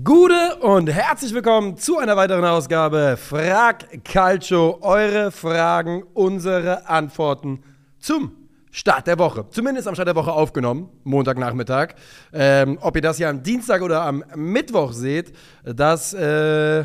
Gute und herzlich willkommen zu einer weiteren Ausgabe Frag Calcio. Eure Fragen, unsere Antworten zum Start der Woche. Zumindest am Start der Woche aufgenommen, Montagnachmittag. Ähm, ob ihr das ja am Dienstag oder am Mittwoch seht, das äh,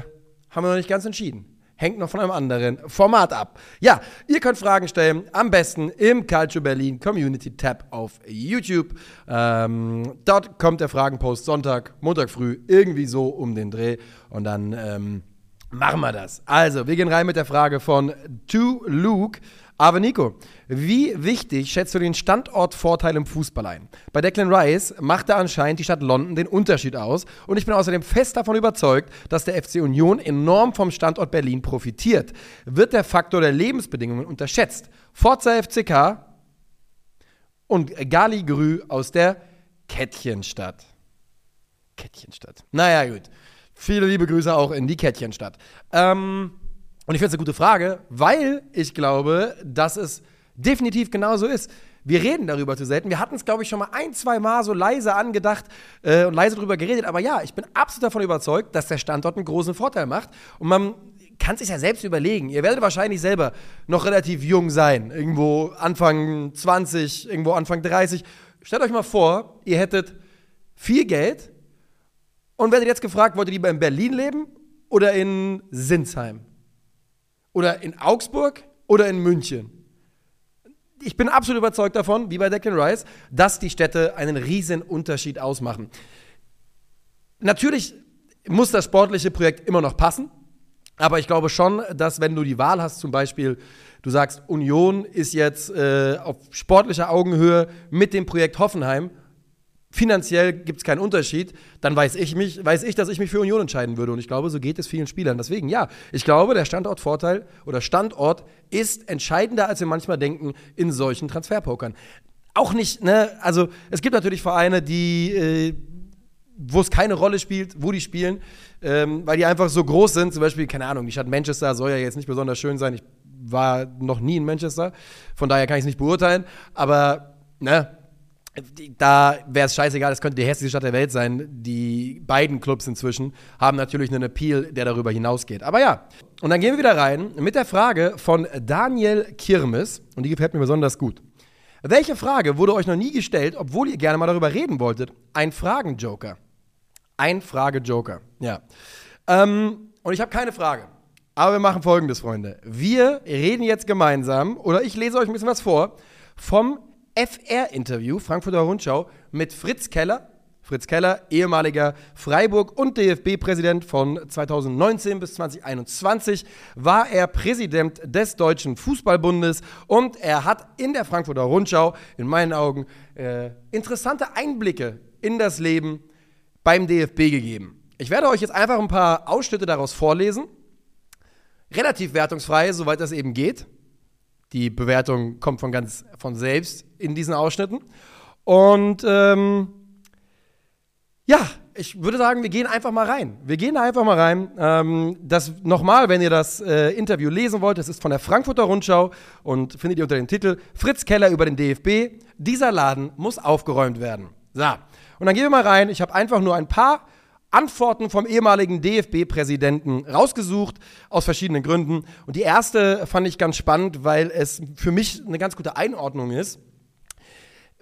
haben wir noch nicht ganz entschieden hängt noch von einem anderen Format ab. Ja, ihr könnt Fragen stellen, am besten im Culture Berlin Community Tab auf YouTube. Ähm, dort kommt der Fragenpost Sonntag, Montag früh, irgendwie so um den Dreh. Und dann ähm, machen wir das. Also, wir gehen rein mit der Frage von To Luke. Aber Nico, wie wichtig schätzt du den Standortvorteil im Fußball ein? Bei Declan Rice machte anscheinend die Stadt London den Unterschied aus und ich bin außerdem fest davon überzeugt, dass der FC Union enorm vom Standort Berlin profitiert. Wird der Faktor der Lebensbedingungen unterschätzt? Forza FCK und Gali Grü aus der Kettchenstadt. Kettchenstadt. Naja, gut. Viele liebe Grüße auch in die Kettchenstadt. Ähm, und ich finde es eine gute Frage, weil ich glaube, dass es definitiv genauso ist. Wir reden darüber zu selten. Wir hatten es, glaube ich, schon mal ein, zwei Mal so leise angedacht äh, und leise darüber geredet. Aber ja, ich bin absolut davon überzeugt, dass der Standort einen großen Vorteil macht. Und man kann sich ja selbst überlegen. Ihr werdet wahrscheinlich selber noch relativ jung sein. Irgendwo Anfang 20, irgendwo Anfang 30. Stellt euch mal vor, ihr hättet viel Geld und werdet jetzt gefragt, wollt ihr lieber in Berlin leben oder in Sinsheim? Oder in Augsburg oder in München. Ich bin absolut überzeugt davon, wie bei Declan Rice, dass die Städte einen riesen Unterschied ausmachen. Natürlich muss das sportliche Projekt immer noch passen, aber ich glaube schon, dass wenn du die Wahl hast, zum Beispiel, du sagst, Union ist jetzt äh, auf sportlicher Augenhöhe mit dem Projekt Hoffenheim finanziell gibt es keinen Unterschied, dann weiß ich, mich, weiß ich, dass ich mich für Union entscheiden würde. Und ich glaube, so geht es vielen Spielern. Deswegen, ja, ich glaube, der Standortvorteil oder Standort ist entscheidender, als wir manchmal denken, in solchen Transferpokern. Auch nicht, ne, also es gibt natürlich Vereine, die, äh, wo es keine Rolle spielt, wo die spielen, ähm, weil die einfach so groß sind. Zum Beispiel, keine Ahnung, die Stadt Manchester soll ja jetzt nicht besonders schön sein. Ich war noch nie in Manchester, von daher kann ich es nicht beurteilen. Aber, ne, da wäre es scheißegal, es könnte die hässlichste Stadt der Welt sein. Die beiden Clubs inzwischen haben natürlich einen Appeal, der darüber hinausgeht. Aber ja, und dann gehen wir wieder rein mit der Frage von Daniel Kirmes, und die gefällt mir besonders gut. Welche Frage wurde euch noch nie gestellt, obwohl ihr gerne mal darüber reden wolltet? Ein Fragen-Joker. Ein Frage-Joker, ja. Ähm, und ich habe keine Frage. Aber wir machen folgendes, Freunde. Wir reden jetzt gemeinsam, oder ich lese euch ein bisschen was vor, vom FR-Interview, Frankfurter Rundschau, mit Fritz Keller. Fritz Keller, ehemaliger Freiburg- und DFB-Präsident von 2019 bis 2021, war er Präsident des Deutschen Fußballbundes und er hat in der Frankfurter Rundschau, in meinen Augen, äh, interessante Einblicke in das Leben beim DFB gegeben. Ich werde euch jetzt einfach ein paar Ausschnitte daraus vorlesen. Relativ wertungsfrei, soweit das eben geht. Die Bewertung kommt von ganz von selbst in diesen Ausschnitten. Und ähm, ja, ich würde sagen, wir gehen einfach mal rein. Wir gehen einfach mal rein. Ähm, das nochmal, wenn ihr das äh, Interview lesen wollt, das ist von der Frankfurter Rundschau und findet ihr unter dem Titel Fritz Keller über den DFB. Dieser Laden muss aufgeräumt werden. So, und dann gehen wir mal rein. Ich habe einfach nur ein paar Antworten vom ehemaligen DFB-Präsidenten rausgesucht, aus verschiedenen Gründen. Und die erste fand ich ganz spannend, weil es für mich eine ganz gute Einordnung ist.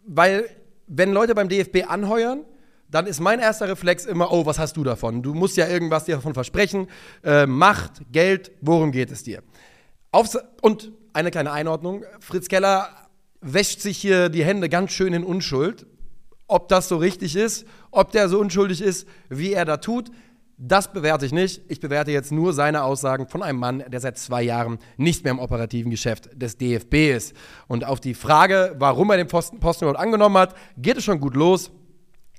Weil, wenn Leute beim DFB anheuern, dann ist mein erster Reflex immer, oh, was hast du davon? Du musst ja irgendwas dir davon versprechen. Äh, Macht, Geld, worum geht es dir? Aufs und eine kleine Einordnung. Fritz Keller wäscht sich hier die Hände ganz schön in Unschuld ob das so richtig ist, ob der so unschuldig ist, wie er da tut, das bewerte ich nicht. Ich bewerte jetzt nur seine Aussagen von einem Mann, der seit zwei Jahren nicht mehr im operativen Geschäft des DFB ist. Und auf die Frage, warum er den Posten, Posten angenommen hat, geht es schon gut los.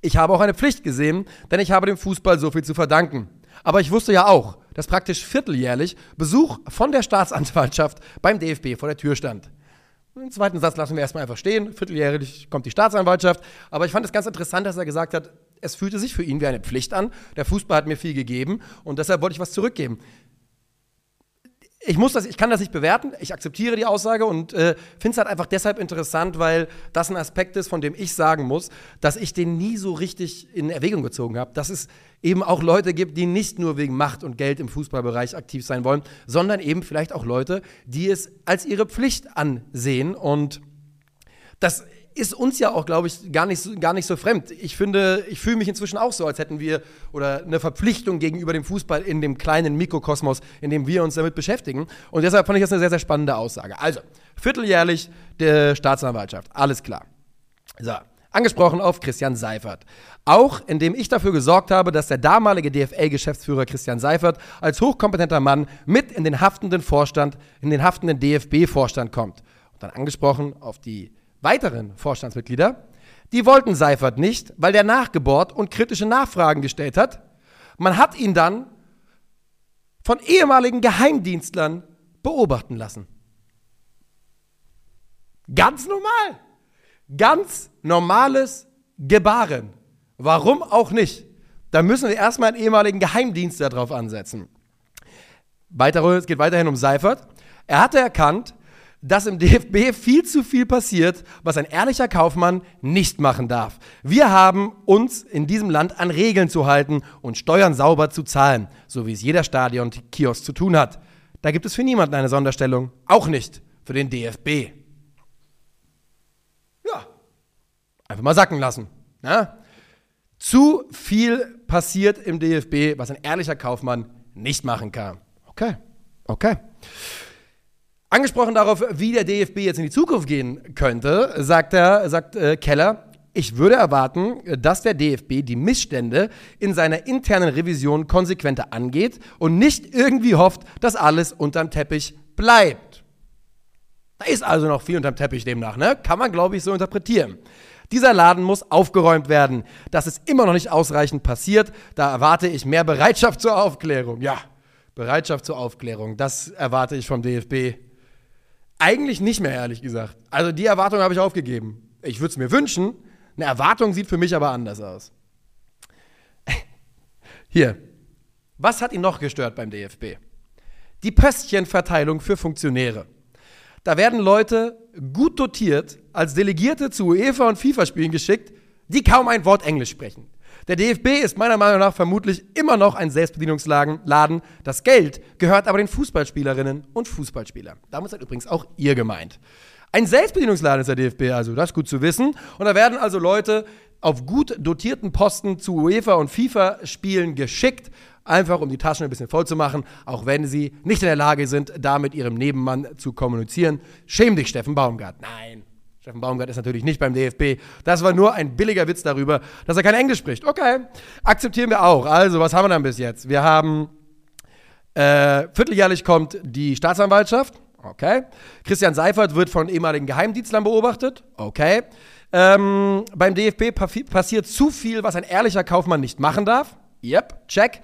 Ich habe auch eine Pflicht gesehen, denn ich habe dem Fußball so viel zu verdanken. Aber ich wusste ja auch, dass praktisch vierteljährlich Besuch von der Staatsanwaltschaft beim DFB vor der Tür stand. Den zweiten Satz lassen wir erstmal einfach stehen. Vierteljährlich kommt die Staatsanwaltschaft. Aber ich fand es ganz interessant, dass er gesagt hat, es fühlte sich für ihn wie eine Pflicht an. Der Fußball hat mir viel gegeben und deshalb wollte ich was zurückgeben. ich muss das, ich kann das nicht bewerten. Ich akzeptiere die Aussage und äh, finde es halt einfach deshalb interessant, weil das ein Aspekt ist, von dem ich sagen muss, dass ich den nie so richtig in Erwägung gezogen habe. Dass es eben auch Leute gibt, die nicht nur wegen Macht und Geld im Fußballbereich aktiv sein wollen, sondern eben vielleicht auch Leute, die es als ihre Pflicht ansehen. Und das ist uns ja auch, glaube ich, gar nicht, so, gar nicht so fremd. Ich finde, ich fühle mich inzwischen auch so, als hätten wir oder eine Verpflichtung gegenüber dem Fußball in dem kleinen Mikrokosmos, in dem wir uns damit beschäftigen. Und deshalb fand ich das eine sehr, sehr spannende Aussage. Also, vierteljährlich der Staatsanwaltschaft, alles klar. So, angesprochen auf Christian Seifert. Auch indem ich dafür gesorgt habe, dass der damalige DFL-Geschäftsführer Christian Seifert als hochkompetenter Mann mit in den haftenden Vorstand, in den haftenden DFB-Vorstand kommt. Und dann angesprochen auf die weiteren Vorstandsmitglieder, die wollten Seifert nicht, weil der nachgebohrt und kritische Nachfragen gestellt hat. Man hat ihn dann von ehemaligen Geheimdienstlern beobachten lassen. Ganz normal. Ganz normales Gebaren. Warum auch nicht? Da müssen wir erstmal einen ehemaligen Geheimdienstler drauf ansetzen. Weiter, es geht weiterhin um Seifert. Er hatte erkannt, dass im DFB viel zu viel passiert, was ein ehrlicher Kaufmann nicht machen darf. Wir haben uns in diesem Land an Regeln zu halten und Steuern sauber zu zahlen, so wie es jeder Stadion-Kiosk zu tun hat. Da gibt es für niemanden eine Sonderstellung, auch nicht für den DFB. Ja, einfach mal sacken lassen. Ja? Ne? Zu viel passiert im DFB, was ein ehrlicher Kaufmann nicht machen kann. Okay, okay. Angesprochen darauf, wie der DFB jetzt in die Zukunft gehen könnte, sagt, er, sagt äh, Keller, ich würde erwarten, dass der DFB die Missstände in seiner internen Revision konsequenter angeht und nicht irgendwie hofft, dass alles unterm Teppich bleibt. Da ist also noch viel unterm Teppich demnach, ne? Kann man, glaube ich, so interpretieren. Dieser Laden muss aufgeräumt werden. Das ist immer noch nicht ausreichend passiert. Da erwarte ich mehr Bereitschaft zur Aufklärung. Ja, Bereitschaft zur Aufklärung, das erwarte ich vom DFB. Eigentlich nicht mehr, ehrlich gesagt. Also die Erwartung habe ich aufgegeben. Ich würde es mir wünschen. Eine Erwartung sieht für mich aber anders aus. Hier. Was hat ihn noch gestört beim DFB? Die Pöstchenverteilung für Funktionäre. Da werden Leute gut dotiert als Delegierte zu UEFA und FIFA-Spielen geschickt, die kaum ein Wort Englisch sprechen. Der DFB ist meiner Meinung nach vermutlich immer noch ein Selbstbedienungsladen. Das Geld gehört aber den Fußballspielerinnen und Fußballspielern. Damit seid übrigens auch ihr gemeint. Ein Selbstbedienungsladen ist der DFB also, das ist gut zu wissen. Und da werden also Leute auf gut dotierten Posten zu UEFA und FIFA-Spielen geschickt, einfach um die Taschen ein bisschen voll zu machen, auch wenn sie nicht in der Lage sind, da mit ihrem Nebenmann zu kommunizieren. Schäm dich, Steffen Baumgart. Nein, Steffen Baumgart ist natürlich nicht beim DFB. Das war nur ein billiger Witz darüber, dass er kein Englisch spricht. Okay, akzeptieren wir auch. Also, was haben wir dann bis jetzt? Wir haben äh, vierteljährlich kommt die Staatsanwaltschaft. Okay. Christian Seifert wird von ehemaligen Geheimdienstlern beobachtet. Okay. Ähm, beim DFB passiert zu viel, was ein ehrlicher Kaufmann nicht machen darf. Yep, check.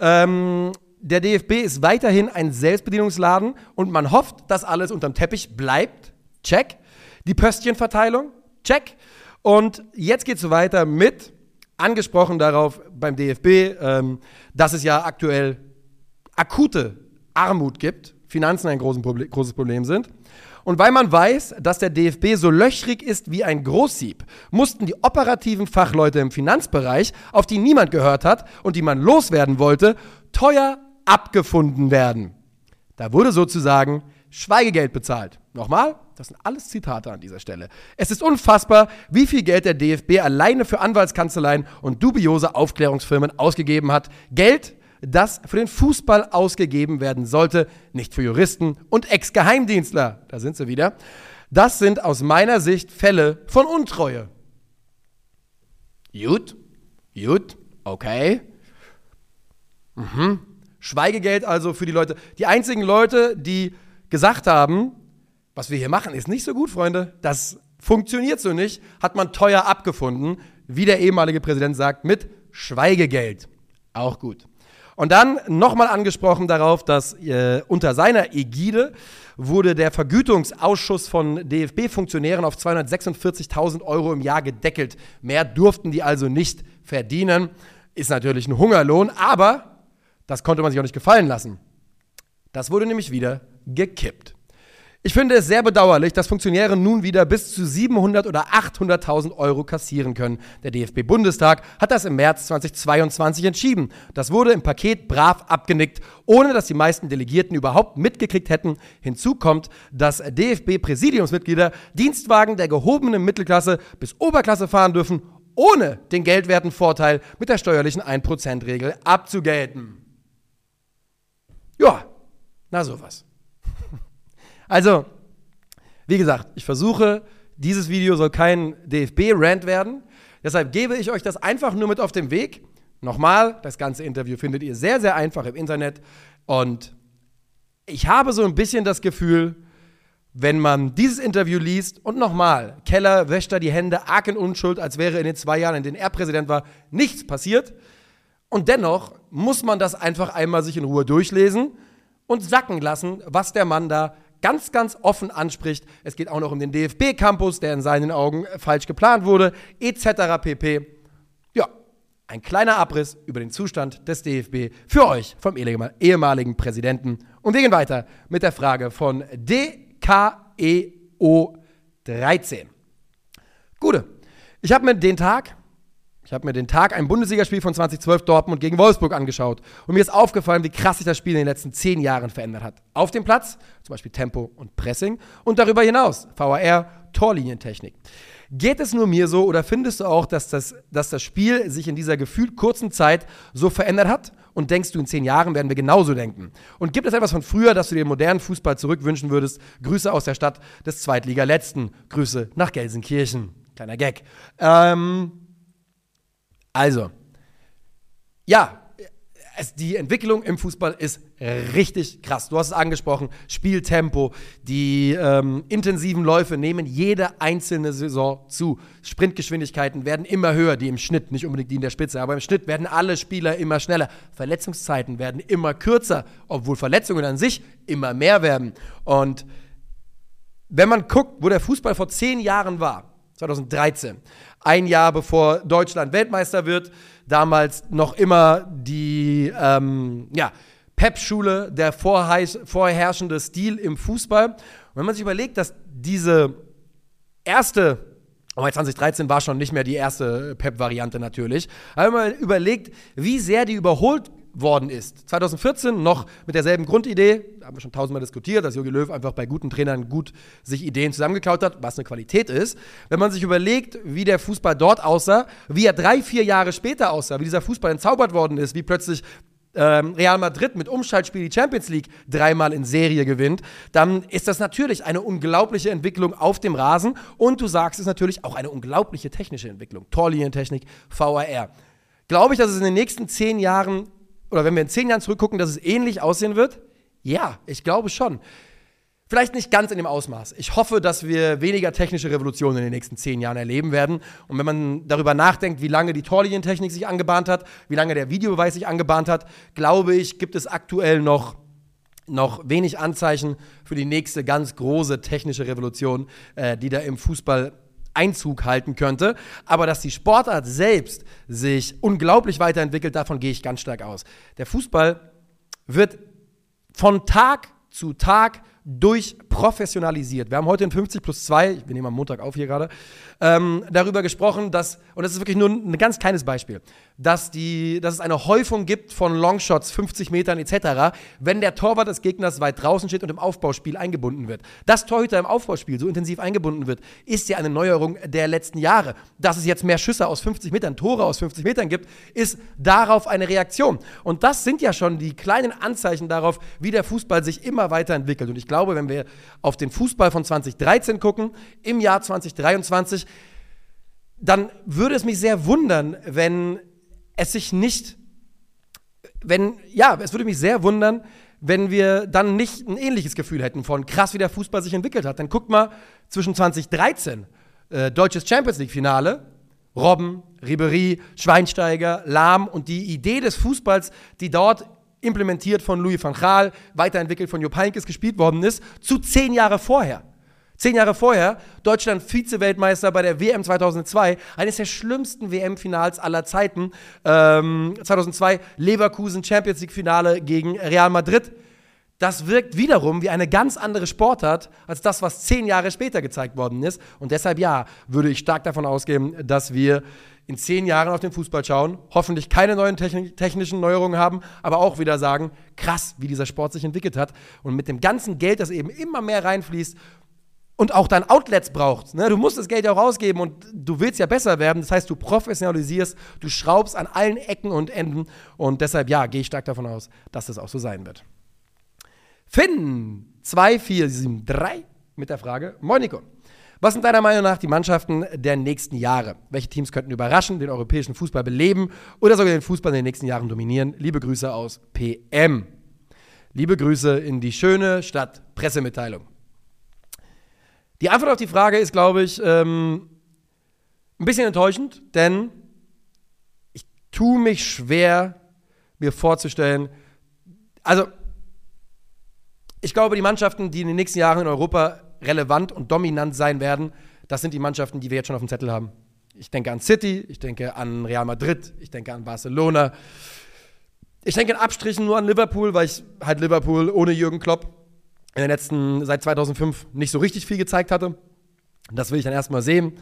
Ähm, der DFB ist weiterhin ein Selbstbedienungsladen und man hofft, dass alles unterm Teppich bleibt. Check. Die Pöstchenverteilung, check. Und jetzt geht es weiter mit, angesprochen darauf beim DFB, ähm, dass es ja aktuell akute Armut gibt, Finanzen ein Problem, großes Problem sind. Und weil man weiß, dass der DFB so löchrig ist wie ein Großsieb, mussten die operativen Fachleute im Finanzbereich, auf die niemand gehört hat und die man loswerden wollte, teuer abgefunden werden. Da wurde sozusagen Schweigegeld bezahlt. Nochmal, das sind alles Zitate an dieser Stelle. Es ist unfassbar, wie viel Geld der DFB alleine für Anwaltskanzleien und dubiose Aufklärungsfirmen ausgegeben hat. Geld, das für den Fußball ausgegeben werden sollte, nicht für Juristen und Ex-Geheimdienstler. Da sind sie wieder. Das sind aus meiner Sicht Fälle von Untreue. Gut, gut, okay. Mhm. Schweigegeld also für die Leute. Die einzigen Leute, die gesagt haben, was wir hier machen, ist nicht so gut, Freunde. Das funktioniert so nicht, hat man teuer abgefunden, wie der ehemalige Präsident sagt, mit Schweigegeld. Auch gut. Und dann nochmal angesprochen darauf, dass äh, unter seiner Ägide wurde der Vergütungsausschuss von DFB-Funktionären auf 246.000 Euro im Jahr gedeckelt. Mehr durften die also nicht verdienen. Ist natürlich ein Hungerlohn, aber das konnte man sich auch nicht gefallen lassen. Das wurde nämlich wieder gekippt. Ich finde es sehr bedauerlich, dass Funktionäre nun wieder bis zu 700 oder 800.000 Euro kassieren können. Der DFB-Bundestag hat das im März 2022 entschieden. Das wurde im Paket brav abgenickt, ohne dass die meisten Delegierten überhaupt mitgekriegt hätten. Hinzu kommt, dass DFB-Präsidiumsmitglieder Dienstwagen der gehobenen Mittelklasse bis Oberklasse fahren dürfen, ohne den geldwerten Vorteil mit der steuerlichen 1%-Regel abzugelten. Ja, na sowas. Also, wie gesagt, ich versuche, dieses Video soll kein DFB-Rant werden. Deshalb gebe ich euch das einfach nur mit auf den Weg. Nochmal, das ganze Interview findet ihr sehr, sehr einfach im Internet. Und ich habe so ein bisschen das Gefühl, wenn man dieses Interview liest und nochmal, Keller wäscht da die Hände arg in Unschuld, als wäre in den zwei Jahren, in denen er Präsident war, nichts passiert. Und dennoch muss man das einfach einmal sich in Ruhe durchlesen und sacken lassen, was der Mann da ganz, ganz offen anspricht. Es geht auch noch um den DFB-Campus, der in seinen Augen falsch geplant wurde, etc. pp. Ja, ein kleiner Abriss über den Zustand des DFB für euch vom ehemaligen Präsidenten. Und wir gehen weiter mit der Frage von DKEO 13. Gute. Ich habe mir den Tag ich habe mir den Tag ein Bundesligaspiel von 2012 Dortmund gegen Wolfsburg angeschaut und mir ist aufgefallen, wie krass sich das Spiel in den letzten zehn Jahren verändert hat. Auf dem Platz, zum Beispiel Tempo und Pressing und darüber hinaus, VAR, Torlinientechnik. Geht es nur mir so oder findest du auch, dass das, dass das Spiel sich in dieser gefühlt kurzen Zeit so verändert hat? Und denkst du, in zehn Jahren werden wir genauso denken? Und gibt es etwas von früher, dass du dir modernen Fußball zurückwünschen würdest? Grüße aus der Stadt des Zweitliga-Letzten. Grüße nach Gelsenkirchen. Kleiner Gag. Ähm, also, ja, es, die Entwicklung im Fußball ist richtig krass. Du hast es angesprochen, Spieltempo, die ähm, intensiven Läufe nehmen jede einzelne Saison zu. Sprintgeschwindigkeiten werden immer höher, die im Schnitt, nicht unbedingt die in der Spitze, aber im Schnitt werden alle Spieler immer schneller. Verletzungszeiten werden immer kürzer, obwohl Verletzungen an sich immer mehr werden. Und wenn man guckt, wo der Fußball vor zehn Jahren war, 2013, ein Jahr bevor Deutschland Weltmeister wird. Damals noch immer die ähm, ja, Pep-Schule, der vorherrschende Stil im Fußball. Und wenn man sich überlegt, dass diese erste aber 2013 war schon nicht mehr die erste Pep-Variante natürlich. Aber wenn man überlegt, wie sehr die überholt worden ist. 2014 noch mit derselben Grundidee, haben wir schon tausendmal diskutiert, dass Jogi Löw einfach bei guten Trainern gut sich Ideen zusammengeklaut hat, was eine Qualität ist. Wenn man sich überlegt, wie der Fußball dort aussah, wie er drei, vier Jahre später aussah, wie dieser Fußball entzaubert worden ist, wie plötzlich ähm, Real Madrid mit Umschaltspiel die Champions League dreimal in Serie gewinnt, dann ist das natürlich eine unglaubliche Entwicklung auf dem Rasen und du sagst es natürlich auch eine unglaubliche technische Entwicklung. Torlinientechnik, VAR. Glaube ich, dass es in den nächsten zehn Jahren oder wenn wir in zehn Jahren zurückgucken, dass es ähnlich aussehen wird? Ja, ich glaube schon. Vielleicht nicht ganz in dem Ausmaß. Ich hoffe, dass wir weniger technische Revolutionen in den nächsten zehn Jahren erleben werden. Und wenn man darüber nachdenkt, wie lange die Torlinientechnik sich angebahnt hat, wie lange der Videobeweis sich angebahnt hat, glaube ich, gibt es aktuell noch, noch wenig Anzeichen für die nächste ganz große technische Revolution, äh, die da im Fußball Einzug halten könnte. Aber dass die Sportart selbst sich unglaublich weiterentwickelt, davon gehe ich ganz stark aus. Der Fußball wird von Tag zu Tag durchprofessionalisiert. Wir haben heute in 50 plus 2, wir nehmen am Montag auf hier gerade, ähm, darüber gesprochen, dass, und das ist wirklich nur ein ganz kleines Beispiel, dass, die, dass es eine Häufung gibt von Longshots, 50 Metern etc., wenn der Torwart des Gegners weit draußen steht und im Aufbauspiel eingebunden wird. Dass Torhüter im Aufbauspiel so intensiv eingebunden wird, ist ja eine Neuerung der letzten Jahre. Dass es jetzt mehr Schüsse aus 50 Metern, Tore aus 50 Metern gibt, ist darauf eine Reaktion. Und das sind ja schon die kleinen Anzeichen darauf, wie der Fußball sich immer weiterentwickelt. Und ich glaube, wenn wir auf den Fußball von 2013 gucken, im Jahr 2023, dann würde es mich sehr wundern, wenn es sich nicht, wenn, ja, es würde mich sehr wundern, wenn wir dann nicht ein ähnliches Gefühl hätten von krass, wie der Fußball sich entwickelt hat. Dann guckt mal zwischen 2013, äh, deutsches Champions League-Finale, Robben, Ribery, Schweinsteiger, Lahm und die Idee des Fußballs, die dort implementiert von Louis van Gaal, weiterentwickelt von Jupp Heynckes gespielt worden ist, zu zehn Jahre vorher. Zehn Jahre vorher, Deutschland Vize-Weltmeister bei der WM 2002, eines der schlimmsten WM-Finals aller Zeiten. Ähm, 2002 Leverkusen Champions League-Finale gegen Real Madrid. das wirkt wiederum wie eine ganz andere Sportart als das, was zehn Jahre später gezeigt worden ist. Und deshalb ja, würde ich stark davon ausgehen, dass wir in zehn Jahren auf den Fußball schauen, hoffentlich keine neuen technischen Neuerungen haben, aber auch wieder sagen, krass, wie dieser Sport sich entwickelt hat. Und mit dem ganzen Geld, das eben immer mehr reinfließt und auch dann Outlets braucht. Ne? Du musst das Geld ja auch ausgeben und du willst ja besser werden. Das heißt, du professionalisierst, du schraubst an allen Ecken und Enden. Und deshalb, ja, gehe ich stark davon aus, dass das auch so sein wird. Finn 2473 mit der Frage: Moin. Was sind deiner Meinung nach die Mannschaften der nächsten Jahre? Welche Teams könnten überraschen, den europäischen Fußball beleben oder sogar den Fußball in den nächsten Jahren dominieren? Liebe Grüße aus PM. Liebe Grüße in die schöne Stadt Pressemitteilung. Die Antwort auf die Frage ist, glaube ich, ähm, ein bisschen enttäuschend, denn ich tue mich schwer, mir vorzustellen, also ich glaube, die Mannschaften, die in den nächsten Jahren in Europa relevant und dominant sein werden, das sind die Mannschaften, die wir jetzt schon auf dem Zettel haben. Ich denke an City, ich denke an Real Madrid, ich denke an Barcelona. Ich denke in Abstrichen nur an Liverpool, weil ich halt Liverpool ohne Jürgen Klopp in den letzten, seit 2005 nicht so richtig viel gezeigt hatte. Das will ich dann erstmal sehen.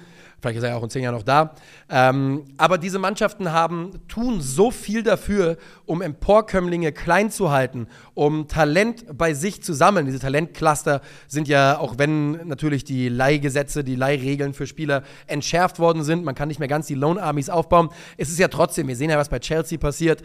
Vielleicht ist er ja auch in zehn Jahren noch da. Ähm, aber diese Mannschaften haben, tun so viel dafür, um Emporkömmlinge klein zu halten, um Talent bei sich zu sammeln. Diese Talentcluster sind ja, auch wenn natürlich die Leihgesetze, die Leihregeln für Spieler entschärft worden sind, man kann nicht mehr ganz die Loan Armies aufbauen. Es ist ja trotzdem, wir sehen ja, was bei Chelsea passiert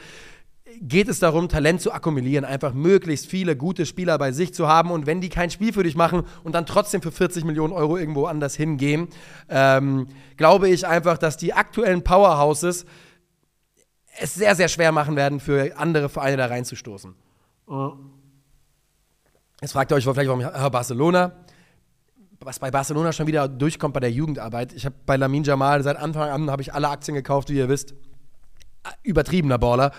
geht es darum, Talent zu akkumulieren, einfach möglichst viele gute Spieler bei sich zu haben und wenn die kein Spiel für dich machen und dann trotzdem für 40 Millionen Euro irgendwo anders hingehen, ähm, glaube ich einfach, dass die aktuellen Powerhouses es sehr, sehr schwer machen werden, für andere Vereine da reinzustoßen. Jetzt fragt ihr euch vielleicht, warum Barcelona was bei Barcelona schon wieder durchkommt bei der Jugendarbeit. Ich habe bei Lamin Jamal seit Anfang an habe ich alle Aktien gekauft, wie ihr wisst. Übertriebener Baller.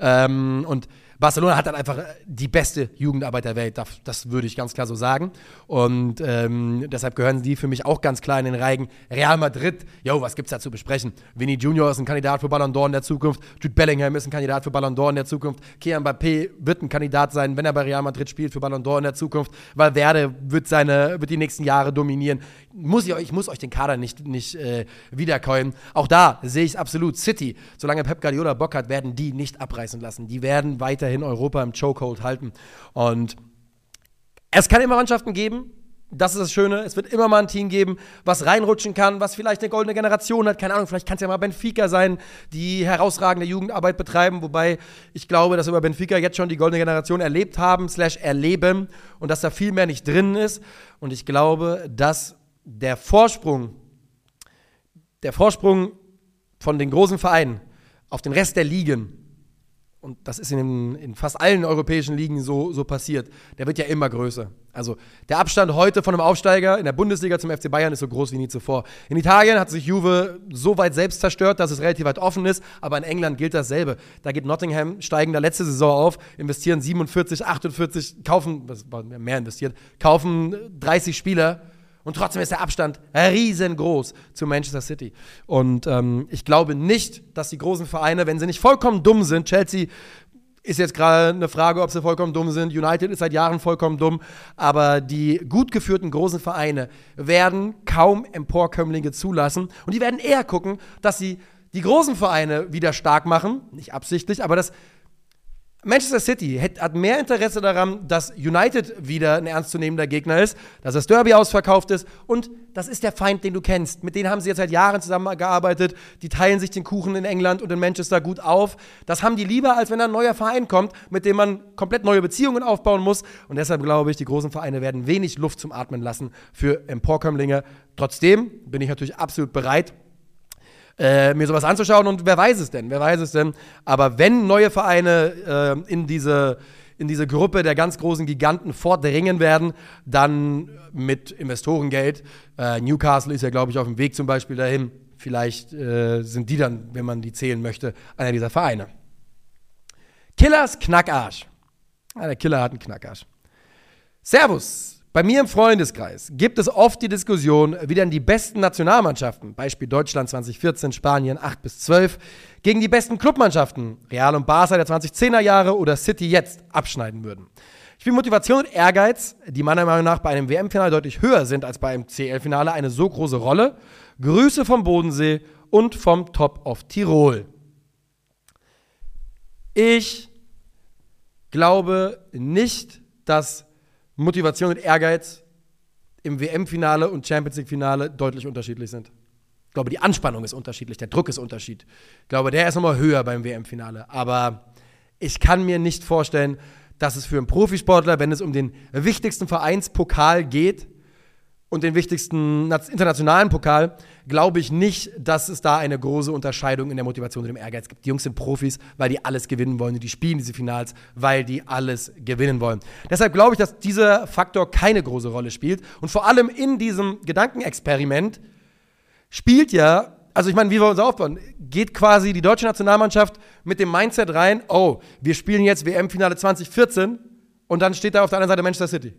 Ähm, und Barcelona hat dann einfach die beste Jugendarbeit der Welt, das, das würde ich ganz klar so sagen. Und ähm, deshalb gehören die für mich auch ganz klar in den Reigen. Real Madrid, jo, was gibt's da zu besprechen? Vinny Junior ist ein Kandidat für Ballon d'Or in der Zukunft, Jude Bellingham ist ein Kandidat für Ballon d'Or in der Zukunft, Kylian Mbappé wird ein Kandidat sein, wenn er bei Real Madrid spielt für Ballon d'Or in der Zukunft, Valverde wird seine, wird die nächsten Jahre dominieren. Muss ich, ich muss euch den Kader nicht, nicht äh, wiederkäuen. Auch da sehe ich es absolut. City, solange Pep Guardiola Bock hat, werden die nicht abreißen lassen. Die werden weiterhin Europa im Chokehold halten. Und es kann immer Mannschaften geben, das ist das Schöne. Es wird immer mal ein Team geben, was reinrutschen kann, was vielleicht eine goldene Generation hat. Keine Ahnung, vielleicht kann es ja mal Benfica sein, die herausragende Jugendarbeit betreiben. Wobei ich glaube, dass wir bei Benfica jetzt schon die goldene Generation erlebt haben, slash erleben und dass da viel mehr nicht drin ist. Und ich glaube, dass der Vorsprung, der Vorsprung von den großen Vereinen auf den Rest der Ligen und das ist in, in, fast allen europäischen Ligen so, so passiert, der wird ja immer größer. Also der Abstand heute von einem Aufsteiger in der Bundesliga zum FC Bayern ist so groß wie nie zuvor. In Italien hat sich Juve so weit selbst zerstört, dass es relativ weit offen ist, aber in England gilt dasselbe. Da geht Nottingham, steigen da letzte Saison auf, investieren 47, 48, kaufen, was war mehr investiert, kaufen 30 Spieler und trotzdem ist der Abstand riesengroß zu Manchester City. Und ähm, ich glaube nicht, dass die großen Vereine, wenn sie nicht vollkommen dumm sind, Chelsea ist jetzt gerade eine Frage, ob sie vollkommen dumm sind. United ist seit Jahren vollkommen dumm. Aber die gut geführten großen Vereine werden kaum Emporkömmlinge zulassen. Und die werden eher gucken, dass sie die großen Vereine wieder stark machen. Nicht absichtlich, aber dass Manchester City hat mehr Interesse daran, dass United wieder ein ernstzunehmender Gegner ist, dass das Derby ausverkauft ist und das ist der Feind, den du kennst. Mit denen haben sie jetzt seit Jahren zusammengearbeitet. Die teilen sich den Kuchen in England und in Manchester gut auf. Das haben die lieber, als wenn ein neuer Verein kommt, mit dem man komplett neue Beziehungen aufbauen muss. Und deshalb glaube ich, die großen Vereine werden wenig Luft zum Atmen lassen für Emporkömmlinge. Trotzdem bin ich natürlich absolut bereit, äh, mir sowas anzuschauen und wer weiß es denn, wer weiß es denn. Aber wenn neue Vereine äh, in diese in diese Gruppe der ganz großen Giganten vordringen werden, dann mit Investorengeld. Äh, Newcastle ist ja, glaube ich, auf dem Weg zum Beispiel dahin. Vielleicht äh, sind die dann, wenn man die zählen möchte, einer dieser Vereine. Killers Knackarsch. Ah, der Killer hat einen Knackarsch. Servus. Bei mir im Freundeskreis gibt es oft die Diskussion, wie denn die besten Nationalmannschaften, Beispiel Deutschland 2014, Spanien 8 bis 12, gegen die besten Clubmannschaften, Real und Barca der 2010er Jahre oder City jetzt, abschneiden würden. Spielen Motivation und Ehrgeiz, die meiner Meinung nach bei einem WM-Finale deutlich höher sind als bei einem CL-Finale, eine so große Rolle. Grüße vom Bodensee und vom Top of Tirol. Ich glaube nicht, dass Motivation und Ehrgeiz im WM-Finale und Champions League-Finale deutlich unterschiedlich sind. Ich glaube, die Anspannung ist unterschiedlich, der Druck ist unterschiedlich. Ich glaube, der ist nochmal höher beim WM-Finale. Aber ich kann mir nicht vorstellen, dass es für einen Profisportler, wenn es um den wichtigsten Vereinspokal geht und den wichtigsten internationalen Pokal, glaube ich nicht, dass es da eine große Unterscheidung in der Motivation und dem Ehrgeiz gibt. Die Jungs sind Profis, weil die alles gewinnen wollen und die spielen diese Finals, weil die alles gewinnen wollen. Deshalb glaube ich, dass dieser Faktor keine große Rolle spielt und vor allem in diesem Gedankenexperiment spielt ja, also ich meine, wie wir uns aufbauen, geht quasi die deutsche Nationalmannschaft mit dem Mindset rein, oh, wir spielen jetzt WM-Finale 2014 und dann steht da auf der anderen Seite Manchester City.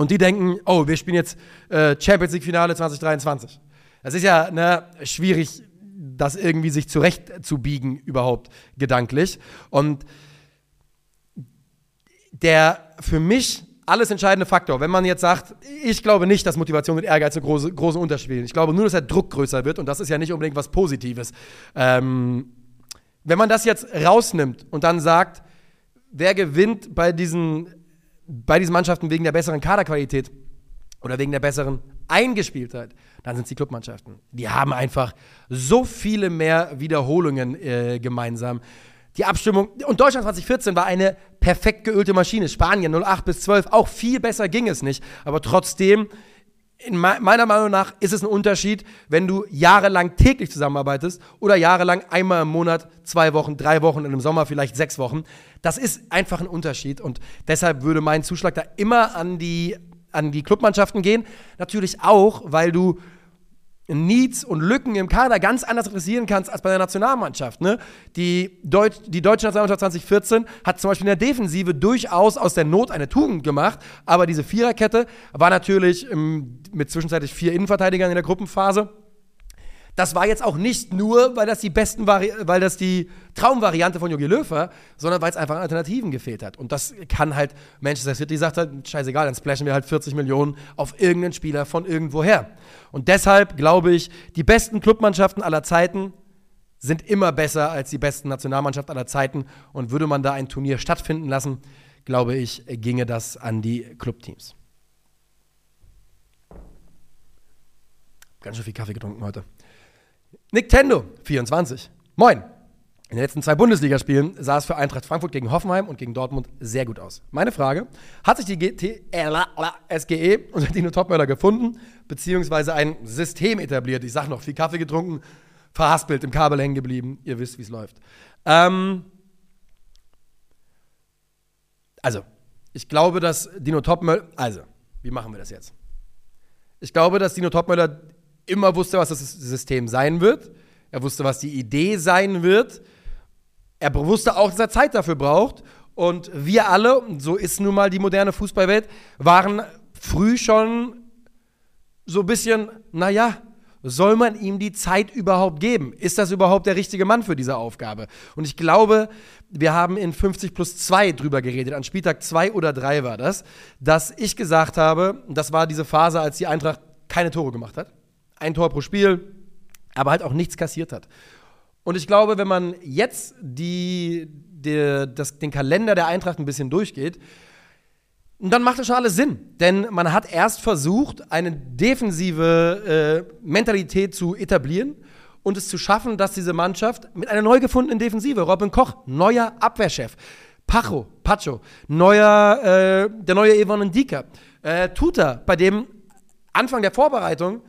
Und die denken, oh, wir spielen jetzt äh, Champions League-Finale 2023. Das ist ja ne, schwierig, das irgendwie sich zurechtzubiegen überhaupt gedanklich. Und der für mich alles entscheidende Faktor. Wenn man jetzt sagt, ich glaube nicht, dass Motivation und Ehrgeiz eine große, große Unterschied Ich glaube nur, dass der Druck größer wird und das ist ja nicht unbedingt was Positives. Ähm, wenn man das jetzt rausnimmt und dann sagt, wer gewinnt bei diesen, bei diesen Mannschaften wegen der besseren Kaderqualität oder wegen der besseren Eingespieltheit, dann sind es die Clubmannschaften. Die haben einfach so viele mehr Wiederholungen äh, gemeinsam die Abstimmung. Und Deutschland 2014 war eine perfekt geölte Maschine. Spanien 08 bis 12, auch viel besser ging es nicht. Aber trotzdem, in meiner Meinung nach ist es ein Unterschied, wenn du jahrelang täglich zusammenarbeitest oder jahrelang einmal im Monat, zwei Wochen, drei Wochen, und im Sommer vielleicht sechs Wochen. Das ist einfach ein Unterschied. Und deshalb würde mein Zuschlag da immer an die, an die Clubmannschaften gehen. Natürlich auch, weil du Needs und Lücken im Kader ganz anders adressieren kannst als bei der Nationalmannschaft. Ne? Die, Deut die deutsche Nationalmannschaft 2014 hat zum Beispiel in der Defensive durchaus aus der Not eine Tugend gemacht, aber diese Viererkette war natürlich ähm, mit zwischenzeitlich vier Innenverteidigern in der Gruppenphase das war jetzt auch nicht nur, weil das die besten Vari weil das die Traumvariante von Jogi Löw war, sondern weil es einfach Alternativen gefehlt hat. Und das kann halt Manchester City sagt halt, scheißegal, dann splashen wir halt 40 Millionen auf irgendeinen Spieler von irgendwoher. Und deshalb glaube ich, die besten Clubmannschaften aller Zeiten sind immer besser als die besten Nationalmannschaften aller Zeiten. Und würde man da ein Turnier stattfinden lassen, glaube ich, ginge das an die Clubteams. Ganz schön viel Kaffee getrunken heute. Nintendo 24. Moin. In den letzten zwei Bundesligaspielen sah es für Eintracht Frankfurt gegen Hoffenheim und gegen Dortmund sehr gut aus. Meine Frage: Hat sich die GT SGE unter Dino Topmöller gefunden, beziehungsweise ein System etabliert? Ich sag noch, viel Kaffee getrunken, verhaspelt, im Kabel hängen geblieben. Ihr wisst, wie es läuft. Ähm also, ich glaube, dass Dino Topmöller. Also, wie machen wir das jetzt? Ich glaube, dass Dino Topmöller immer wusste, was das System sein wird. Er wusste, was die Idee sein wird. Er wusste auch, dass er Zeit dafür braucht. Und wir alle, so ist nun mal die moderne Fußballwelt, waren früh schon so ein bisschen, naja, soll man ihm die Zeit überhaupt geben? Ist das überhaupt der richtige Mann für diese Aufgabe? Und ich glaube, wir haben in 50 plus 2 drüber geredet, an Spieltag 2 oder 3 war das, dass ich gesagt habe, das war diese Phase, als die Eintracht keine Tore gemacht hat ein Tor pro Spiel, aber halt auch nichts kassiert hat. Und ich glaube, wenn man jetzt die, die, das, den Kalender der Eintracht ein bisschen durchgeht, dann macht das schon alles Sinn. Denn man hat erst versucht, eine defensive äh, Mentalität zu etablieren und es zu schaffen, dass diese Mannschaft mit einer neu gefundenen Defensive, Robin Koch, neuer Abwehrchef, Pacho, Pacho, neuer, äh, der neue Evan Ndika, äh, Tuta, bei dem Anfang der Vorbereitung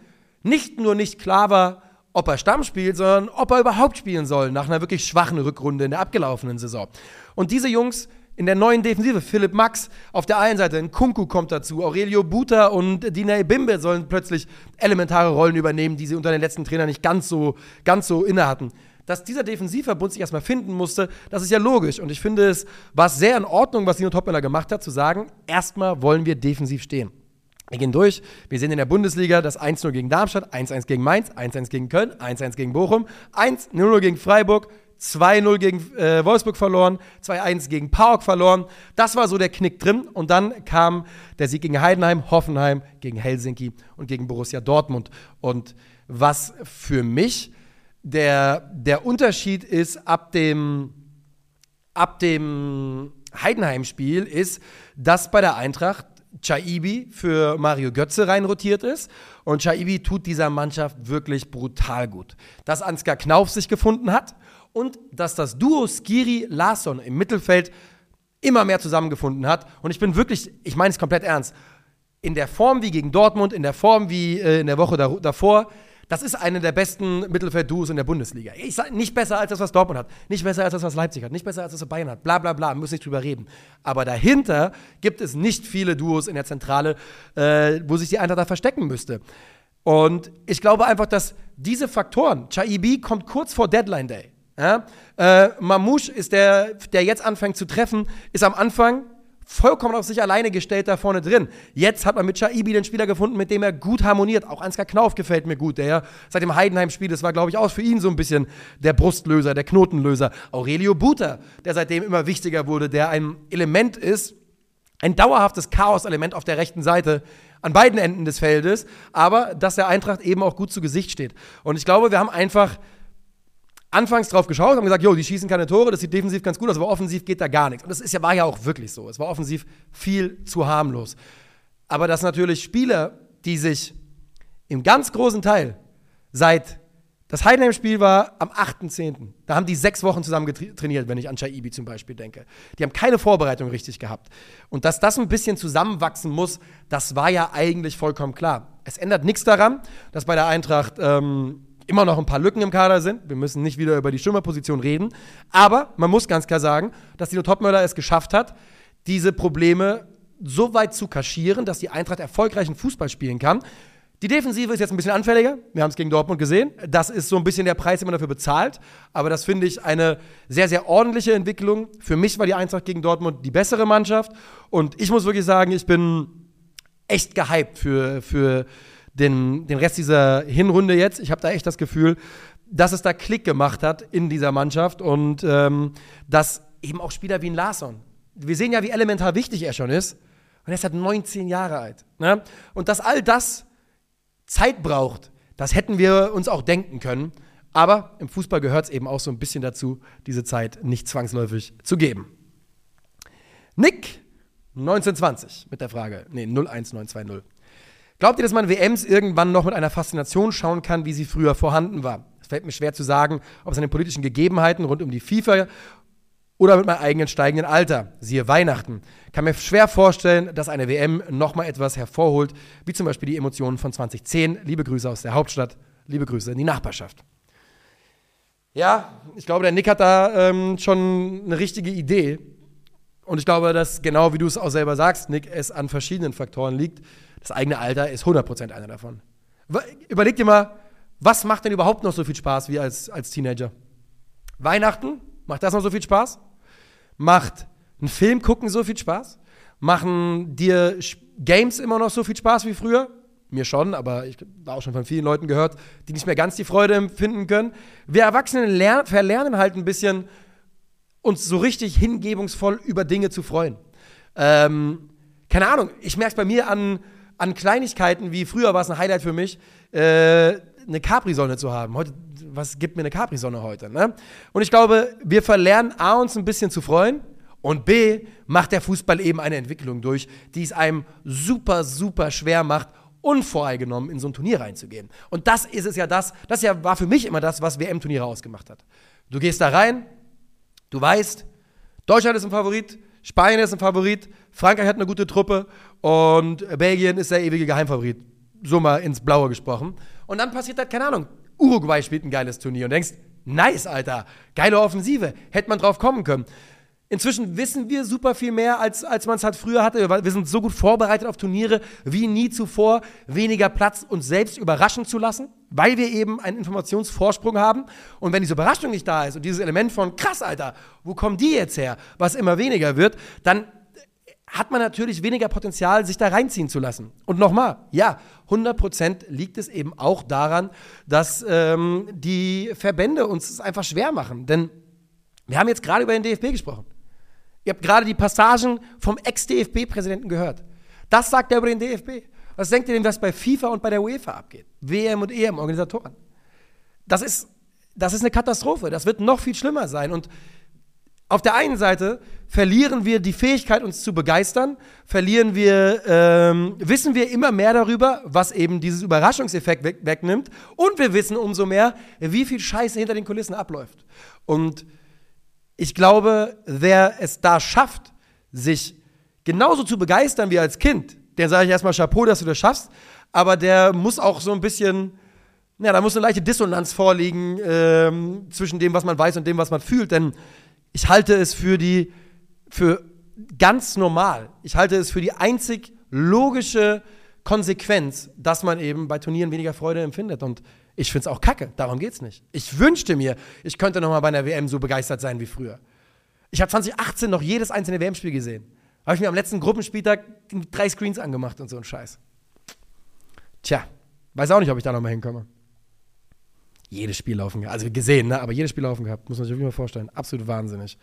nicht nur nicht klar war, ob er Stamm spielt, sondern ob er überhaupt spielen soll nach einer wirklich schwachen Rückrunde in der abgelaufenen Saison. Und diese Jungs in der neuen Defensive, Philipp Max auf der einen Seite, Kunku kommt dazu, Aurelio Buta und Dina Bimbe sollen plötzlich elementare Rollen übernehmen, die sie unter den letzten Trainern nicht ganz so, ganz so inne hatten. Dass dieser Defensivverbund sich erstmal finden musste, das ist ja logisch. Und ich finde es war sehr in Ordnung, was Dino Topmüller gemacht hat, zu sagen, erstmal wollen wir defensiv stehen. Wir gehen durch. Wir sehen in der Bundesliga das 1-0 gegen Darmstadt, 1-1 gegen Mainz, 1-1 gegen Köln, 1-1 gegen Bochum, 1-0 gegen Freiburg, 2-0 gegen äh, Wolfsburg verloren, 2-1 gegen PAOK verloren. Das war so der Knick drin. Und dann kam der Sieg gegen Heidenheim, Hoffenheim, gegen Helsinki und gegen Borussia Dortmund. Und was für mich der, der Unterschied ist ab dem, ab dem Heidenheim-Spiel, ist, dass bei der Eintracht Chaibi für Mario Götze reinrotiert ist. Und Chaibi tut dieser Mannschaft wirklich brutal gut. Dass Ansgar Knauf sich gefunden hat und dass das Duo Skiri-Larsson im Mittelfeld immer mehr zusammengefunden hat. Und ich bin wirklich, ich meine es komplett ernst, in der Form wie gegen Dortmund, in der Form wie äh, in der Woche da, davor, das ist eine der besten Mittelfeld-Duos in der Bundesliga. Ich sage nicht besser als das, was Dortmund hat, nicht besser als das, was Leipzig hat, nicht besser als das, was Bayern hat, bla bla bla, muss nicht drüber reden. Aber dahinter gibt es nicht viele Duos in der Zentrale, äh, wo sich die Eintracht da verstecken müsste. Und ich glaube einfach, dass diese Faktoren, Chaibi kommt kurz vor Deadline Day. Ja? Äh, Mamouche ist der, der jetzt anfängt zu treffen, ist am Anfang vollkommen auf sich alleine gestellt da vorne drin. Jetzt hat man mit Shaibi den Spieler gefunden, mit dem er gut harmoniert. Auch Ansgar Knauf gefällt mir gut, der ja seit dem Heidenheim-Spiel, das war, glaube ich, auch für ihn so ein bisschen der Brustlöser, der Knotenlöser. Aurelio Buter, der seitdem immer wichtiger wurde, der ein Element ist, ein dauerhaftes Chaos-Element auf der rechten Seite an beiden Enden des Feldes, aber dass der Eintracht eben auch gut zu Gesicht steht. Und ich glaube, wir haben einfach anfangs drauf geschaut, haben gesagt, jo, die schießen keine Tore, das sieht defensiv ganz gut aus, aber offensiv geht da gar nichts. Und das ist ja, war ja auch wirklich so. Es war offensiv viel zu harmlos. Aber dass natürlich Spieler, die sich im ganz großen Teil seit das Heidenheim-Spiel war am 8.10. Da haben die sechs Wochen zusammen trainiert, wenn ich an Shaibi zum Beispiel denke. Die haben keine Vorbereitung richtig gehabt. Und dass das ein bisschen zusammenwachsen muss, das war ja eigentlich vollkommen klar. Es ändert nichts daran, dass bei der Eintracht ähm, immer noch ein paar Lücken im Kader sind. Wir müssen nicht wieder über die Stürmerposition reden. Aber man muss ganz klar sagen, dass Dino Topmöller es geschafft hat, diese Probleme so weit zu kaschieren, dass die Eintracht erfolgreichen Fußball spielen kann. Die Defensive ist jetzt ein bisschen anfälliger. Wir haben es gegen Dortmund gesehen. Das ist so ein bisschen der Preis, den man dafür bezahlt. Aber das finde ich eine sehr, sehr ordentliche Entwicklung. Für mich war die Eintracht gegen Dortmund die bessere Mannschaft. Und ich muss wirklich sagen, ich bin echt gehypt für, für den, den Rest dieser Hinrunde jetzt. Ich habe da echt das Gefühl, dass es da Klick gemacht hat in dieser Mannschaft und ähm, dass eben auch Spieler wie ein Larsson, wir sehen ja, wie elementar wichtig er schon ist, und er ist halt 19 Jahre alt. Ne? Und dass all das Zeit braucht, das hätten wir uns auch denken können. Aber im Fußball gehört es eben auch so ein bisschen dazu, diese Zeit nicht zwangsläufig zu geben. Nick, 1920 mit der Frage, nee, 01920. Glaubt ihr, dass man WMs irgendwann noch mit einer Faszination schauen kann, wie sie früher vorhanden war? Es fällt mir schwer zu sagen, ob es an den politischen Gegebenheiten rund um die FIFA oder mit meinem eigenen steigenden Alter, siehe Weihnachten, kann mir schwer vorstellen, dass eine WM nochmal etwas hervorholt, wie zum Beispiel die Emotionen von 2010. Liebe Grüße aus der Hauptstadt, liebe Grüße in die Nachbarschaft. Ja, ich glaube, der Nick hat da ähm, schon eine richtige Idee. Und ich glaube, dass genau wie du es auch selber sagst, Nick, es an verschiedenen Faktoren liegt. Das eigene Alter ist 100% einer davon. Überleg dir mal, was macht denn überhaupt noch so viel Spaß wie als, als Teenager? Weihnachten? Macht das noch so viel Spaß? Macht ein Film gucken so viel Spaß? Machen dir Games immer noch so viel Spaß wie früher? Mir schon, aber ich habe auch schon von vielen Leuten gehört, die nicht mehr ganz die Freude empfinden können. Wir Erwachsenen lernen, verlernen halt ein bisschen, uns so richtig hingebungsvoll über Dinge zu freuen. Ähm, keine Ahnung, ich merke es bei mir an, an Kleinigkeiten, wie früher war es ein Highlight für mich, äh, eine Capri-Sonne zu haben. Heute, was gibt mir eine Capri-Sonne heute? Ne? Und ich glaube, wir verlernen A, uns ein bisschen zu freuen und B, macht der Fußball eben eine Entwicklung durch, die es einem super, super schwer macht, unvoreingenommen in so ein Turnier reinzugehen. Und das ist es ja das, das ja war für mich immer das, was WM-Turniere ausgemacht hat. Du gehst da rein, du weißt, Deutschland ist ein Favorit, Spanien ist ein Favorit, Frankreich hat eine gute Truppe und Belgien ist der ewige Geheimfavorit. So mal ins Blaue gesprochen. Und dann passiert halt, keine Ahnung, Uruguay spielt ein geiles Turnier und denkst, nice, Alter, geile Offensive, hätte man drauf kommen können. Inzwischen wissen wir super viel mehr, als, als man es halt früher hatte. Wir sind so gut vorbereitet auf Turniere wie nie zuvor. Weniger Platz, uns selbst überraschen zu lassen, weil wir eben einen Informationsvorsprung haben. Und wenn diese Überraschung nicht da ist und dieses Element von krass, Alter, wo kommen die jetzt her, was immer weniger wird, dann hat man natürlich weniger Potenzial, sich da reinziehen zu lassen. Und nochmal, ja, 100% liegt es eben auch daran, dass ähm, die Verbände uns es einfach schwer machen. Denn Wir haben jetzt gerade über den DFB gesprochen. Ihr habt gerade die Passagen vom Ex-DFB-Präsidenten gehört. Das sagt er über den DFB. Was denkt ihr denn, was bei FIFA und bei der UEFA abgeht? WM und EM, Organisatoren. Das ist, das ist eine Katastrophe. Das wird noch viel schlimmer sein. Und auf der einen Seite verlieren wir die Fähigkeit, uns zu begeistern, verlieren wir, ähm, wissen wir immer mehr darüber, was eben dieses Überraschungseffekt weg, wegnimmt. Und wir wissen umso mehr, wie viel Scheiße hinter den Kulissen abläuft. Und ich glaube, wer es da schafft, sich genauso zu begeistern wie als Kind, der sage ich erstmal Chapeau, dass du das schaffst, aber der muss auch so ein bisschen, ja, da muss eine leichte Dissonanz vorliegen ähm, zwischen dem, was man weiß und dem, was man fühlt, denn ich halte es für die, für ganz normal. Ich halte es für die einzig logische Konsequenz, dass man eben bei Turnieren weniger Freude empfindet. Und ich finde es auch kacke. Darum geht es nicht. Ich wünschte mir, ich könnte noch mal bei einer WM so begeistert sein wie früher. Ich habe 2018 noch jedes einzelne WM-Spiel gesehen. Habe ich mir am letzten Gruppenspieltag drei Screens angemacht und so ein Scheiß. Tja, weiß auch nicht, ob ich da noch mal hinkomme jedes Spiel laufen gehabt. Also gesehen, ne? aber jedes Spiel laufen gehabt. Muss man sich mal vorstellen. Absolut wahnsinnig.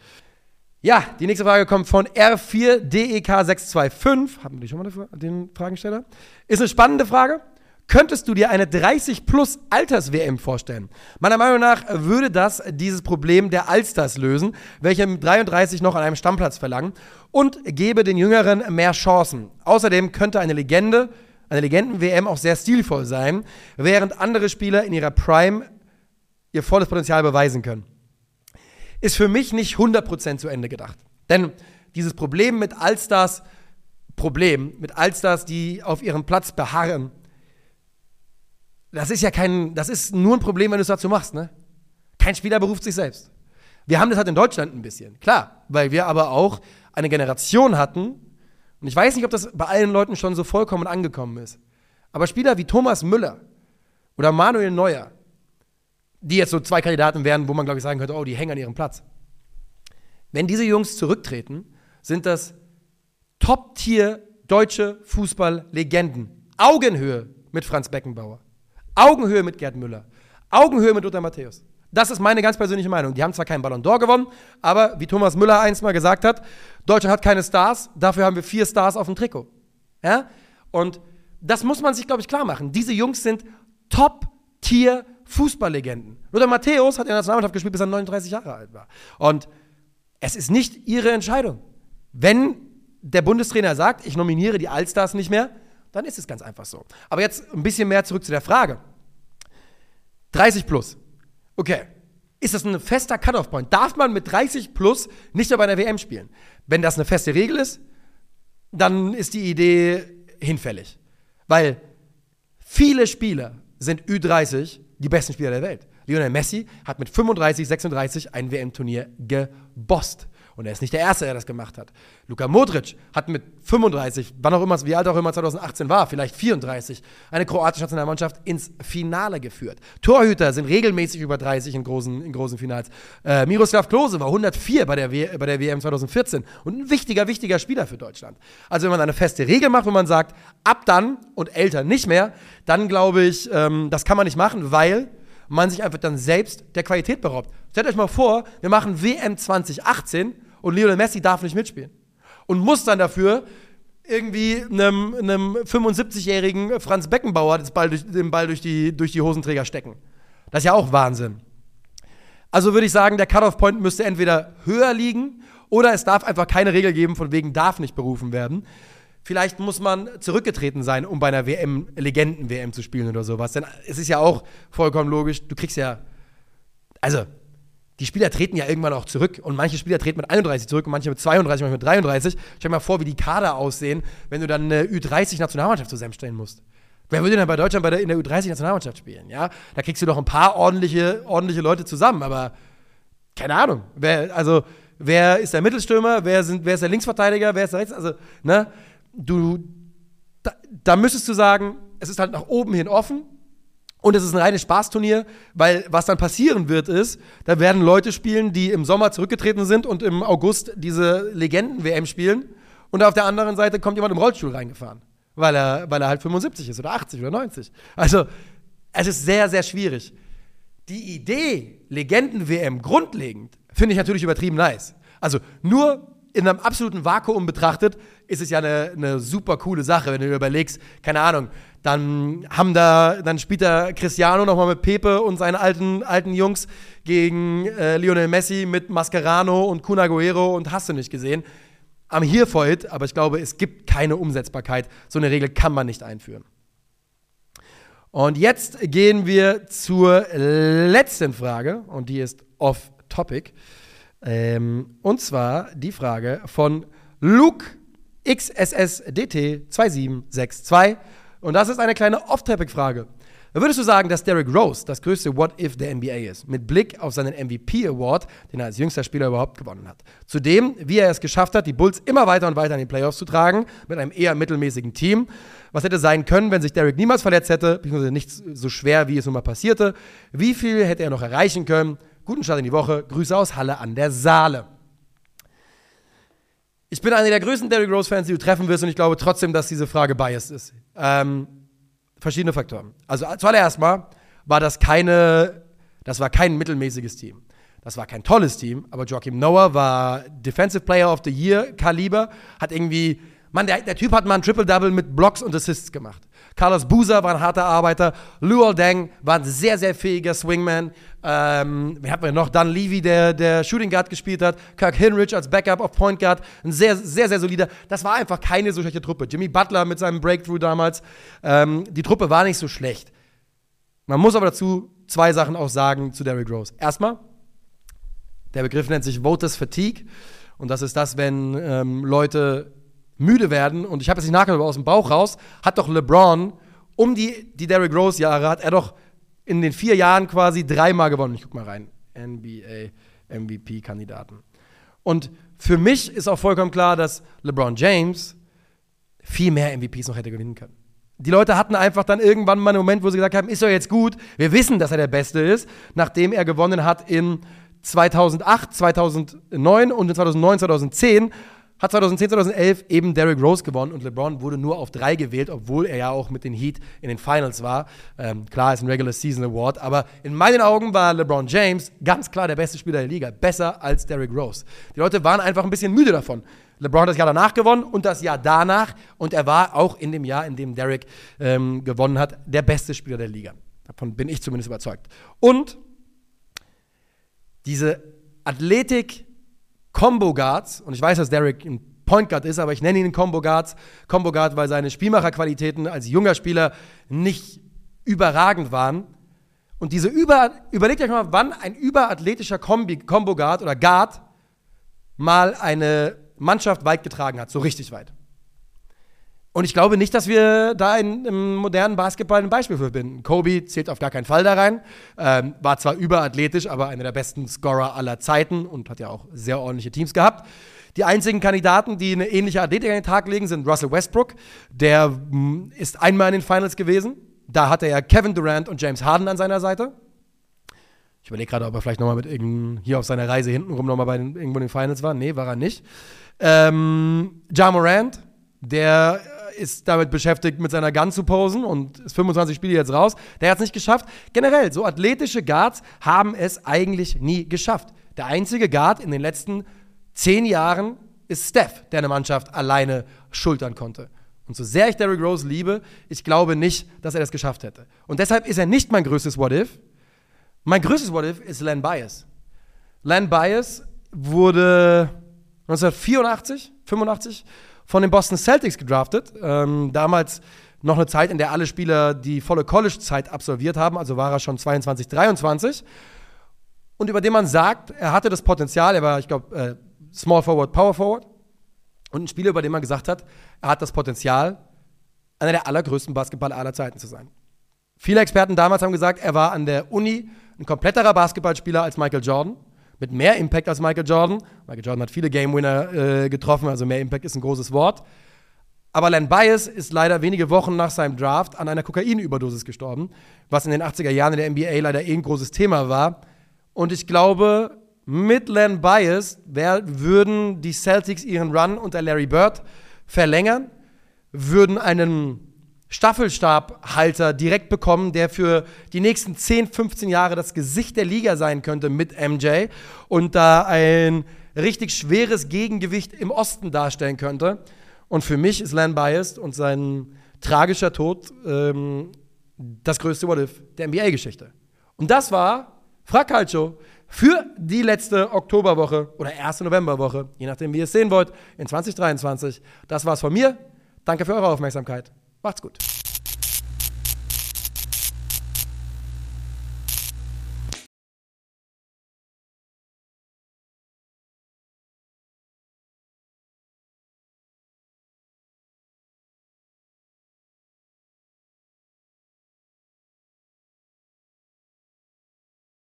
Ja, die nächste Frage kommt von R4DEK625. Haben wir die schon mal den Fragensteller? Ist eine spannende Frage. Könntest du dir eine 30 plus Alters-WM vorstellen? Meiner Meinung nach würde das dieses Problem der Allstars lösen, welche mit 33 noch an einem Stammplatz verlangen und gebe den Jüngeren mehr Chancen. Außerdem könnte eine Legende, eine Legenden-WM auch sehr stilvoll sein, während andere Spieler in ihrer Prime ihr volles Potenzial beweisen können. Ist für mich nicht 100% zu Ende gedacht. Denn dieses Problem mit Allstars, Problem mit Allstars, die auf ihrem Platz beharren, das ist ja kein, das ist nur ein Problem, wenn du es dazu machst, ne? Kein Spieler beruft sich selbst. Wir haben das halt in Deutschland ein bisschen, klar, weil wir aber auch eine Generation hatten, und ich weiß nicht, ob das bei allen Leuten schon so vollkommen angekommen ist, aber Spieler wie Thomas Müller oder Manuel Neuer, die jetzt so zwei Kandidaten wären, wo man, glaube ich, sagen könnte, oh, die hängen an ihrem Platz. Wenn diese Jungs zurücktreten, sind das Top-Tier deutsche Fußballlegenden. Augenhöhe mit Franz Beckenbauer. Augenhöhe mit Gerd Müller. Augenhöhe mit Lothar Matthäus. Das ist meine ganz persönliche Meinung. Die haben zwar keinen Ballon d'Or gewonnen, aber wie Thomas Müller einst mal gesagt hat, Deutschland hat keine Stars, dafür haben wir vier Stars auf dem Trikot. Ja? Und das muss man sich, glaube ich, klar machen. Diese Jungs sind Top-Tier Fußballlegenden. Lothar Matthäus hat in der Nationalmannschaft gespielt, bis er 39 Jahre alt war. Und es ist nicht ihre Entscheidung. Wenn der Bundestrainer sagt, ich nominiere die Allstars nicht mehr, dann ist es ganz einfach so. Aber jetzt ein bisschen mehr zurück zu der Frage. 30 plus. Okay. Ist das ein fester Cut-off-Point? Darf man mit 30 plus nicht mehr bei einer WM spielen? Wenn das eine feste Regel ist, dann ist die Idee hinfällig. Weil viele Spieler sind Ü30 die besten Spieler der Welt. Lionel Messi hat mit 35, 36 ein WM-Turnier gebost. Und er ist nicht der Erste, der das gemacht hat. Luka Modric hat mit 35, wann auch immer, wie alt auch immer 2018 war, vielleicht 34, eine kroatische Nationalmannschaft ins Finale geführt. Torhüter sind regelmäßig über 30 in großen, in großen Finals. Äh, Miroslav Klose war 104 bei der, w bei der WM 2014 und ein wichtiger, wichtiger Spieler für Deutschland. Also wenn man eine feste Regel macht, wo man sagt, ab dann und älter nicht mehr, dann glaube ich, ähm, das kann man nicht machen, weil man sich einfach dann selbst der Qualität beraubt. Stellt euch mal vor, wir machen WM 2018 und Lionel Messi darf nicht mitspielen. Und muss dann dafür irgendwie einem, einem 75-jährigen Franz Beckenbauer den Ball, durch, den Ball durch, die, durch die Hosenträger stecken. Das ist ja auch Wahnsinn. Also würde ich sagen, der Cut-Off-Point müsste entweder höher liegen oder es darf einfach keine Regel geben, von wegen darf nicht berufen werden. Vielleicht muss man zurückgetreten sein, um bei einer WM, Legenden-WM zu spielen oder sowas. Denn es ist ja auch vollkommen logisch, du kriegst ja, also die Spieler treten ja irgendwann auch zurück und manche Spieler treten mit 31 zurück und manche mit 32, manche mit 33. Stell dir mal vor, wie die Kader aussehen, wenn du dann eine Ü30-Nationalmannschaft zusammenstellen musst. Wer würde denn bei Deutschland bei der, in der Ü30-Nationalmannschaft spielen? Ja, da kriegst du doch ein paar ordentliche, ordentliche Leute zusammen, aber keine Ahnung. Wer, also, wer ist der Mittelstürmer? Wer, sind, wer ist der Linksverteidiger? Wer ist der Rechts? Also, ne, du, da, da müsstest du sagen, es ist halt nach oben hin offen und es ist ein reines Spaßturnier, weil was dann passieren wird, ist, da werden Leute spielen, die im Sommer zurückgetreten sind und im August diese Legenden-WM spielen. Und auf der anderen Seite kommt jemand im Rollstuhl reingefahren, weil er, weil er halt 75 ist oder 80 oder 90. Also, es ist sehr, sehr schwierig. Die Idee, Legenden-WM grundlegend, finde ich natürlich übertrieben nice. Also nur in einem absoluten Vakuum betrachtet, ist es ja eine, eine super coole Sache, wenn du dir überlegst, keine Ahnung, dann haben da, dann spielt da Cristiano nochmal mit Pepe und seinen alten, alten Jungs gegen äh, Lionel Messi mit Mascherano und Kun Aguero und hast du nicht gesehen. Am here for it, aber ich glaube, es gibt keine Umsetzbarkeit. So eine Regel kann man nicht einführen. Und jetzt gehen wir zur letzten Frage und die ist off topic. Ähm, und zwar die Frage von Luke XSSDT2762. Und das ist eine kleine Off-Topic-Frage. Würdest du sagen, dass Derrick Rose das größte What-If der NBA ist, mit Blick auf seinen MVP-Award, den er als jüngster Spieler überhaupt gewonnen hat? Zudem, wie er es geschafft hat, die Bulls immer weiter und weiter in die Playoffs zu tragen, mit einem eher mittelmäßigen Team. Was hätte sein können, wenn sich Derrick niemals verletzt hätte, beziehungsweise nicht so schwer, wie es nun mal passierte? Wie viel hätte er noch erreichen können? Guten Start in die Woche. Grüße aus Halle an der Saale. Ich bin einer der größten Derrick Rose-Fans, die du treffen wirst, und ich glaube trotzdem, dass diese Frage biased ist. Ähm, verschiedene Faktoren. Also zuallererst mal war das keine, das war kein mittelmäßiges Team. Das war kein tolles Team, aber Joachim Noah war Defensive Player of the Year Kaliber, hat irgendwie, Mann, der, der Typ hat mal ein Triple-Double mit Blocks und Assists gemacht. Carlos Boozer war ein harter Arbeiter. Luol Deng war ein sehr, sehr fähiger Swingman. Ähm, wir hatten noch Dan Levy, der, der Shooting Guard gespielt hat. Kirk Hinrich als Backup auf Point Guard. Ein sehr, sehr, sehr solider. Das war einfach keine so schlechte Truppe. Jimmy Butler mit seinem Breakthrough damals. Ähm, die Truppe war nicht so schlecht. Man muss aber dazu zwei Sachen auch sagen zu Derrick Rose. Erstmal, der Begriff nennt sich Voters Fatigue. Und das ist das, wenn ähm, Leute müde werden, und ich habe jetzt nicht nachgedacht, aber aus dem Bauch raus, hat doch LeBron um die, die Derrick Rose-Jahre, hat er doch in den vier Jahren quasi dreimal gewonnen. Ich guck mal rein. NBA MVP-Kandidaten. Und für mich ist auch vollkommen klar, dass LeBron James viel mehr MVPs noch hätte gewinnen können. Die Leute hatten einfach dann irgendwann mal einen Moment, wo sie gesagt haben, ist doch jetzt gut, wir wissen, dass er der Beste ist, nachdem er gewonnen hat in 2008, 2009 und in 2009, 2010 hat 2010, 2011 eben Derrick Rose gewonnen und LeBron wurde nur auf drei gewählt, obwohl er ja auch mit den Heat in den Finals war. Ähm, klar, ist ein Regular Season Award, aber in meinen Augen war LeBron James ganz klar der beste Spieler der Liga, besser als Derrick Rose. Die Leute waren einfach ein bisschen müde davon. LeBron hat das Jahr danach gewonnen und das Jahr danach und er war auch in dem Jahr, in dem Derrick ähm, gewonnen hat, der beste Spieler der Liga. Davon bin ich zumindest überzeugt. Und diese Athletik Combo Guards, und ich weiß, dass Derek ein Point Guard ist, aber ich nenne ihn Combo Guards, Combo Guard, weil seine Spielmacherqualitäten als junger Spieler nicht überragend waren. Und diese über, überlegt euch mal, wann ein überathletischer Kombi, Combo Guard oder Guard mal eine Mannschaft weit getragen hat, so richtig weit. Und ich glaube nicht, dass wir da in, im modernen Basketball ein Beispiel für finden. Kobe zählt auf gar keinen Fall da rein. Ähm, war zwar überathletisch, aber einer der besten Scorer aller Zeiten und hat ja auch sehr ordentliche Teams gehabt. Die einzigen Kandidaten, die eine ähnliche Athletik an den Tag legen, sind Russell Westbrook. Der mh, mm, ist einmal in den Finals gewesen. Da hatte er Kevin Durant und James Harden an seiner Seite. Ich überlege gerade, ob er vielleicht nochmal mit irgendeinem, hier auf seiner Reise hintenrum nochmal bei den, irgendwo in den Finals war. Nee, war er nicht. Ähm, ja Morant, der ist damit beschäftigt, mit seiner Gun zu posen und ist 25 Spiele jetzt raus. Der hat es nicht geschafft. Generell, so athletische Guards haben es eigentlich nie geschafft. Der einzige Guard in den letzten zehn Jahren ist Steph, der eine Mannschaft alleine schultern konnte. Und so sehr ich Derrick Rose liebe, ich glaube nicht, dass er das geschafft hätte. Und deshalb ist er nicht mein größtes What-If. Mein größtes What-If ist Len Bias. Len Bias wurde 1984, 85 von den Boston Celtics gedraftet. Ähm, damals noch eine Zeit, in der alle Spieler die volle College-Zeit absolviert haben, also war er schon 22, 23. Und über den man sagt, er hatte das Potenzial, er war, ich glaube, äh, Small Forward, Power Forward. Und ein Spieler, über den man gesagt hat, er hat das Potenzial, einer der allergrößten Basketballer aller Zeiten zu sein. Viele Experten damals haben gesagt, er war an der Uni ein kompletterer Basketballspieler als Michael Jordan mit mehr Impact als Michael Jordan. Michael Jordan hat viele Game Winner äh, getroffen, also mehr Impact ist ein großes Wort. Aber Len Bias ist leider wenige Wochen nach seinem Draft an einer Kokainüberdosis gestorben, was in den 80er Jahren in der NBA leider eh ein großes Thema war. Und ich glaube, mit Len Bias wär, würden die Celtics ihren Run unter Larry Bird verlängern, würden einen Staffelstabhalter direkt bekommen, der für die nächsten 10, 15 Jahre das Gesicht der Liga sein könnte mit MJ und da ein richtig schweres Gegengewicht im Osten darstellen könnte. Und für mich ist Len Biased und sein tragischer Tod ähm, das größte What-If der NBA-Geschichte. Und das war Frag Calcio für die letzte Oktoberwoche oder erste Novemberwoche, je nachdem, wie ihr es sehen wollt, in 2023. Das war's von mir. Danke für eure Aufmerksamkeit. Macht's gut.